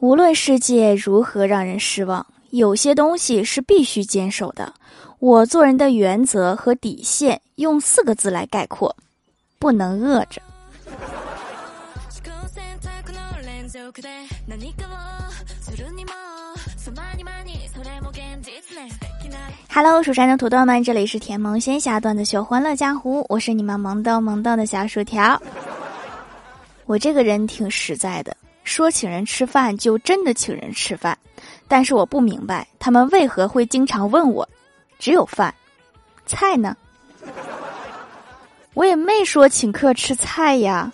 无论世界如何让人失望，有些东西是必须坚守的。我做人的原则和底线，用四个字来概括：不能饿着。Hello，蜀山的土豆们，这里是甜萌仙侠段子秀欢乐江湖，我是你们萌豆萌豆的小薯条。我这个人挺实在的。说请人吃饭就真的请人吃饭，但是我不明白他们为何会经常问我，只有饭，菜呢？我也没说请客吃菜呀。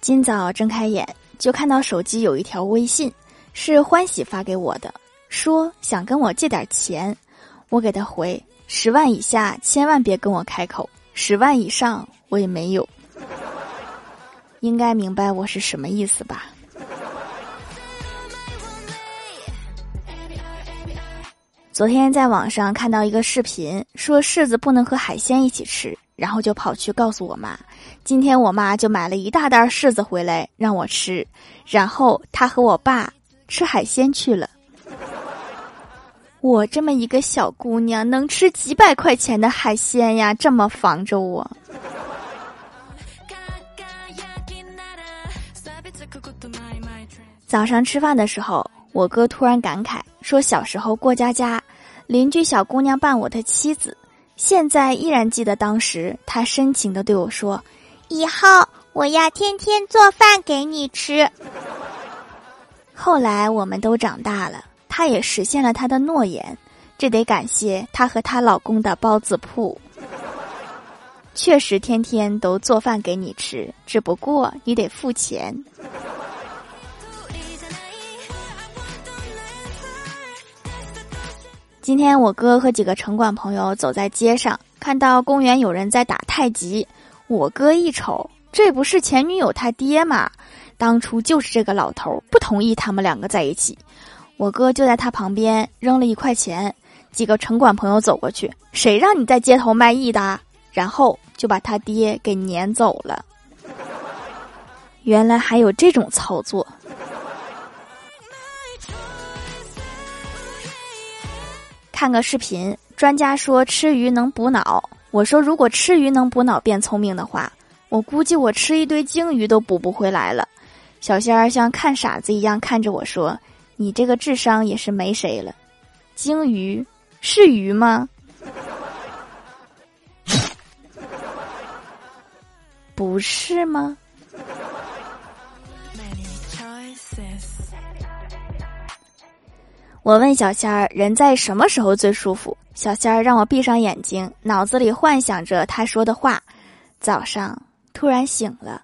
今早睁开眼就看到手机有一条微信，是欢喜发给我的，说想跟我借点钱，我给他回十万以下千万别跟我开口。十万以上我也没有，应该明白我是什么意思吧？昨天在网上看到一个视频，说柿子不能和海鲜一起吃，然后就跑去告诉我妈。今天我妈就买了一大袋柿子回来让我吃，然后她和我爸吃海鲜去了。我这么一个小姑娘，能吃几百块钱的海鲜呀？这么防着我。早上吃饭的时候，我哥突然感慨说：“小时候过家家，邻居小姑娘扮我的妻子，现在依然记得当时他深情的对我说：‘以后我要天天做饭给你吃。’后来我们都长大了。”她也实现了她的诺言，这得感谢她和她老公的包子铺。确实天天都做饭给你吃，只不过你得付钱。今天我哥和几个城管朋友走在街上，看到公园有人在打太极，我哥一瞅，这不是前女友他爹吗？当初就是这个老头不同意他们两个在一起。我哥就在他旁边扔了一块钱，几个城管朋友走过去，谁让你在街头卖艺的？然后就把他爹给撵走了。原来还有这种操作。看个视频，专家说吃鱼能补脑。我说如果吃鱼能补脑变聪明的话，我估计我吃一堆鲸鱼都补不回来了。小仙儿像看傻子一样看着我说。你这个智商也是没谁了，鲸鱼是鱼吗？不是吗？我问小仙儿，人在什么时候最舒服？小仙儿让我闭上眼睛，脑子里幻想着他说的话。早上突然醒了，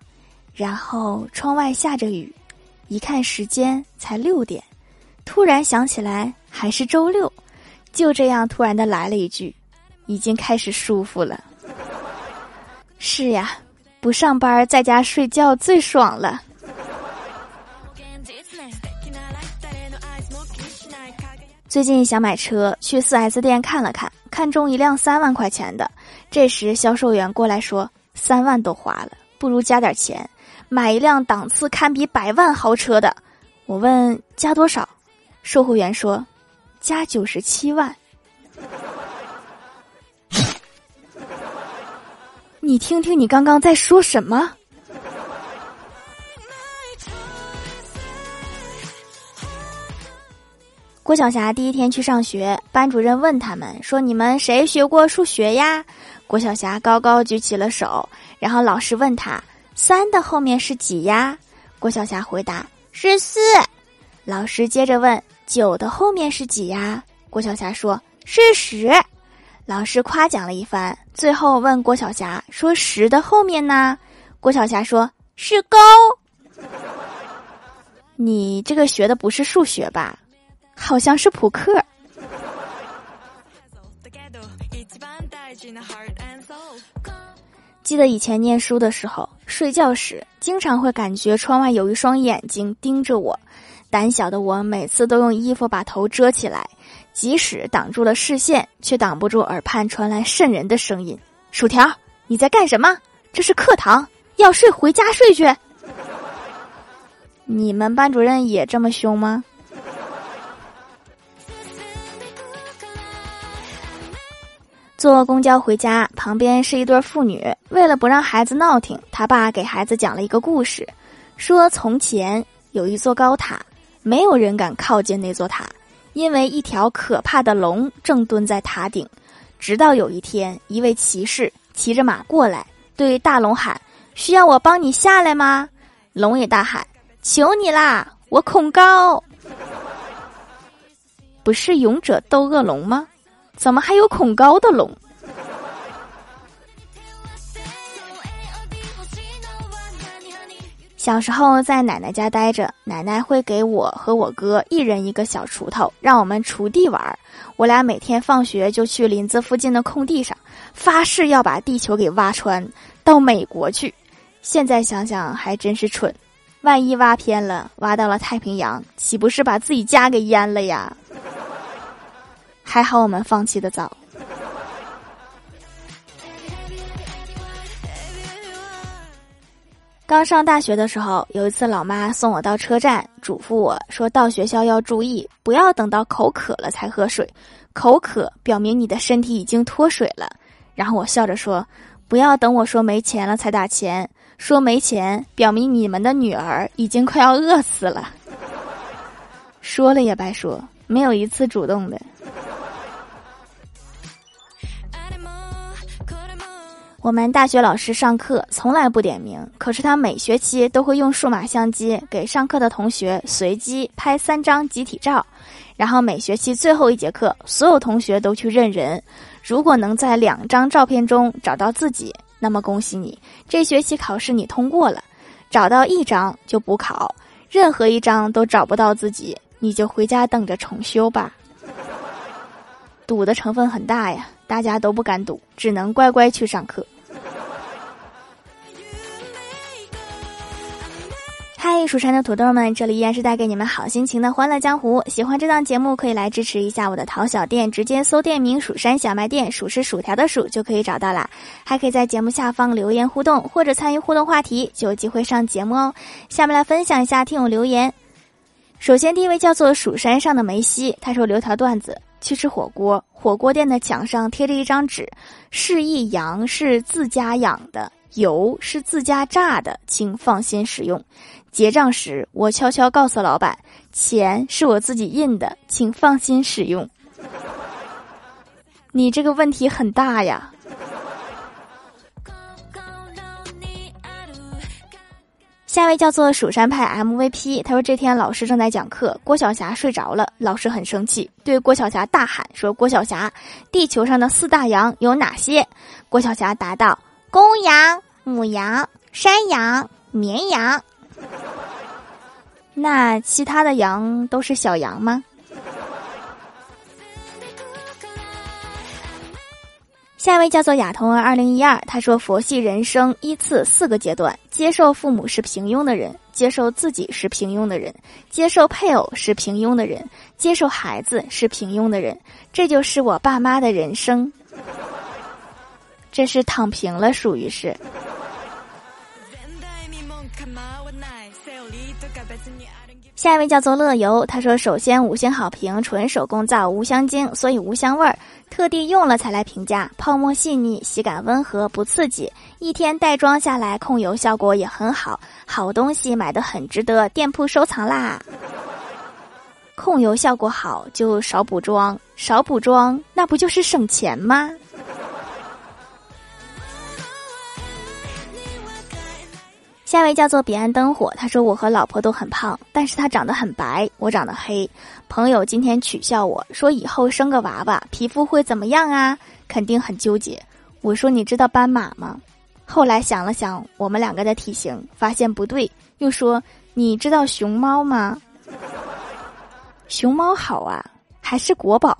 然后窗外下着雨，一看时间才六点。突然想起来还是周六，就这样突然的来了一句，已经开始舒服了。是呀，不上班在家睡觉最爽了。最近想买车，去四 S 店看了看，看中一辆三万块钱的。这时销售员过来说：“三万都花了，不如加点钱，买一辆档次堪比百万豪车的。”我问：“加多少？”售货员说：“加九十七万。”你听听，你刚刚在说什么？郭晓霞第一天去上学，班主任问他们说：“你们谁学过数学呀？”郭晓霞高高举起了手，然后老师问他：“三的后面是几呀？”郭晓霞回答：“是四。”老师接着问。九的后面是几呀？郭晓霞说是十。老师夸奖了一番，最后问郭晓霞说：“十的后面呢？”郭晓霞说是勾。你这个学的不是数学吧？好像是扑克。记得以前念书的时候，睡觉时经常会感觉窗外有一双眼睛盯着我。胆小的我每次都用衣服把头遮起来，即使挡住了视线，却挡不住耳畔传来渗人的声音：“薯条，你在干什么？这是课堂，要睡回家睡去。你们班主任也这么凶吗？坐公交回家，旁边是一对父女。为了不让孩子闹挺，他爸给孩子讲了一个故事，说从前有一座高塔，没有人敢靠近那座塔，因为一条可怕的龙正蹲在塔顶。直到有一天，一位骑士骑着马过来，对大龙喊：“需要我帮你下来吗？”龙也大喊：“求你啦，我恐高。”不是勇者斗恶龙吗？怎么还有恐高的龙？小时候在奶奶家待着，奶奶会给我和我哥一人一个小锄头，让我们锄地玩儿。我俩每天放学就去林子附近的空地上，发誓要把地球给挖穿，到美国去。现在想想还真是蠢，万一挖偏了，挖到了太平洋，岂不是把自己家给淹了呀？还好我们放弃的早。刚上大学的时候，有一次老妈送我到车站，嘱咐我说到学校要注意，不要等到口渴了才喝水，口渴表明你的身体已经脱水了。然后我笑着说，不要等我说没钱了才打钱，说没钱表明你们的女儿已经快要饿死了。说了也白说，没有一次主动的。我们大学老师上课从来不点名，可是他每学期都会用数码相机给上课的同学随机拍三张集体照，然后每学期最后一节课，所有同学都去认人。如果能在两张照片中找到自己，那么恭喜你，这学期考试你通过了；找到一张就补考，任何一张都找不到自己，你就回家等着重修吧。赌的成分很大呀，大家都不敢赌，只能乖乖去上课。嗨，蜀山的土豆们，这里依然是带给你们好心情的欢乐江湖。喜欢这档节目，可以来支持一下我的淘小店，直接搜店名“蜀山小卖店”，数是薯条的数就可以找到啦。还可以在节目下方留言互动，或者参与互动话题，就有机会上节目哦。下面来分享一下听友留言。首先，第一位叫做蜀山上的梅西，他说留条段子：去吃火锅，火锅店的墙上贴着一张纸，示意羊是自家养的，油是自家榨的，请放心使用。结账时，我悄悄告诉老板，钱是我自己印的，请放心使用。你这个问题很大呀。下一位叫做蜀山派 MVP，他说这天老师正在讲课，郭晓霞睡着了，老师很生气，对郭晓霞大喊说：“郭晓霞，地球上的四大洋有哪些？”郭晓霞答道：“公羊、母羊、山羊、绵羊。”那其他的羊都是小羊吗？下一位叫做亚童儿二零一二，他说：“佛系人生依次四个阶段：接受父母是平庸的人，接受自己是平庸的人，接受配偶是平庸的人，接受孩子是平庸的人。这就是我爸妈的人生。这是躺平了，属于是。”下一位叫做乐游，他说：“首先五星好评，纯手工皂，无香精，所以无香味儿，特地用了才来评价。泡沫细腻，洗感温和，不刺激，一天带妆下来，控油效果也很好。好东西买的很值得，店铺收藏啦。控油效果好就少补妆，少补妆那不就是省钱吗？”下位叫做彼岸灯火，他说我和老婆都很胖，但是他长得很白，我长得黑。朋友今天取笑我说以后生个娃娃皮肤会怎么样啊？肯定很纠结。我说你知道斑马吗？后来想了想我们两个的体型，发现不对，又说你知道熊猫吗？熊猫好啊，还是国宝。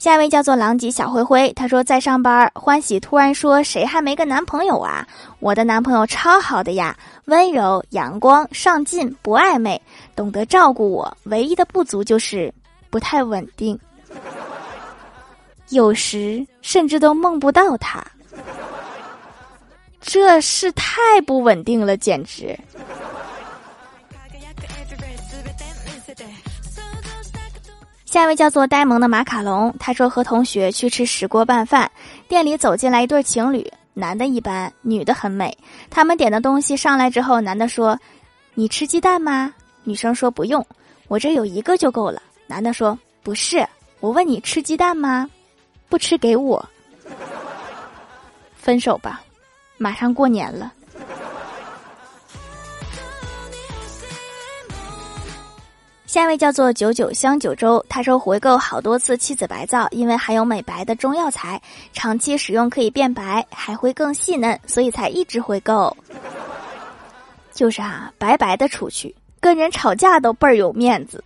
下一位叫做狼藉小灰灰，他说在上班，欢喜突然说：“谁还没个男朋友啊？”我的男朋友超好的呀，温柔、阳光、上进、不暧昧，懂得照顾我。唯一的不足就是不太稳定。有时甚至都梦不到他。这是太不稳定了，简直。下一位叫做呆萌的马卡龙，他说和同学去吃石锅拌饭，店里走进来一对情侣，男的一般，女的很美。他们点的东西上来之后，男的说：“你吃鸡蛋吗？”女生说：“不用，我这有一个就够了。”男的说：“不是，我问你吃鸡蛋吗？不吃给我。”分手吧，马上过年了。下一位叫做九九香九州，他说回购好多次妻子白皂，因为含有美白的中药材，长期使用可以变白，还会更细嫩，所以才一直回购。就是啊，白白的出去，跟人吵架都倍儿有面子。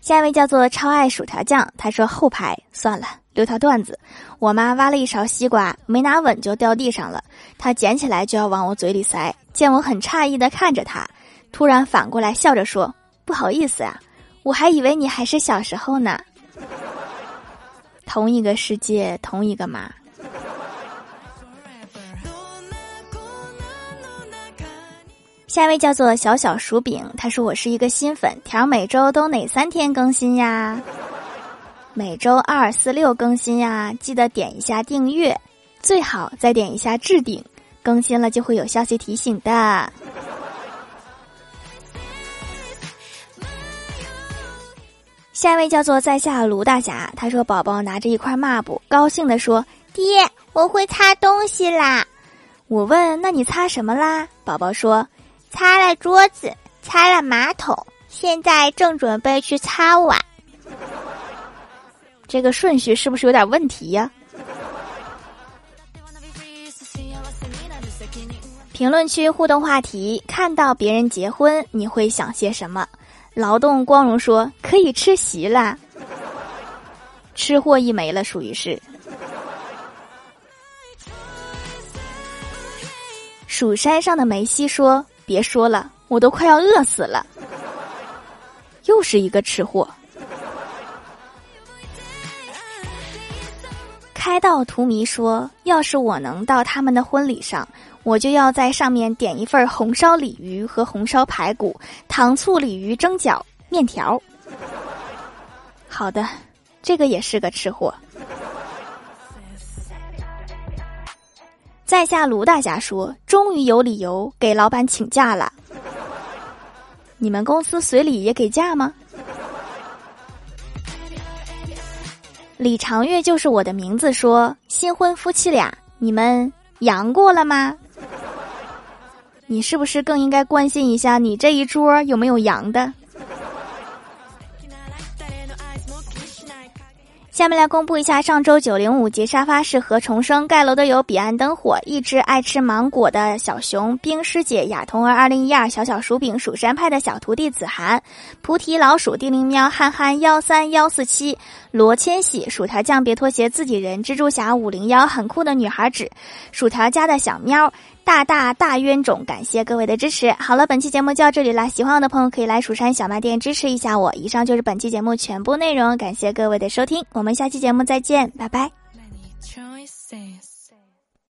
下一位叫做超爱薯条酱，他说后排算了，留条段子。我妈挖了一勺西瓜，没拿稳就掉地上了，她捡起来就要往我嘴里塞。见我很诧异的看着她，突然反过来笑着说：“不好意思啊，我还以为你还是小时候呢。”同一个世界，同一个妈。下一位叫做小小薯饼，他说我是一个新粉，条每周都哪三天更新呀？每周二、四、六更新呀，记得点一下订阅，最好再点一下置顶，更新了就会有消息提醒的。下一位叫做在下卢大侠，他说宝宝拿着一块抹布，高兴的说：“爹，我会擦东西啦！”我问：“那你擦什么啦？”宝宝说。擦了桌子，擦了马桶，现在正准备去擦碗。这个顺序是不是有点问题呀？评论区互动话题：看到别人结婚，你会想些什么？劳动光荣说可以吃席啦，吃货一枚了，属于是。蜀山上的梅西说。别说了，我都快要饿死了。又是一个吃货。开道荼蘼说：“要是我能到他们的婚礼上，我就要在上面点一份红烧鲤鱼和红烧排骨、糖醋鲤鱼蒸饺、面条。”好的，这个也是个吃货。在下卢大侠说：“终于有理由给老板请假了。你们公司随礼也给假吗？”李长月就是我的名字。说：“新婚夫妻俩，你们阳过了吗？你是不是更应该关心一下你这一桌有没有阳的？”下面来公布一下上周九零五节沙发是何重生盖楼的有彼岸灯火，一只爱吃芒果的小熊冰师姐雅童儿二零一二小小薯饼蜀山派的小徒弟子涵菩提老鼠叮铃喵憨憨幺三幺四七罗千玺薯条酱别拖鞋自己人蜘蛛侠五零幺很酷的女孩纸薯条家的小喵。大大大冤种，感谢各位的支持。好了，本期节目就到这里了。喜欢我的朋友可以来蜀山小卖店支持一下我。以上就是本期节目全部内容，感谢各位的收听，我们下期节目再见，拜拜。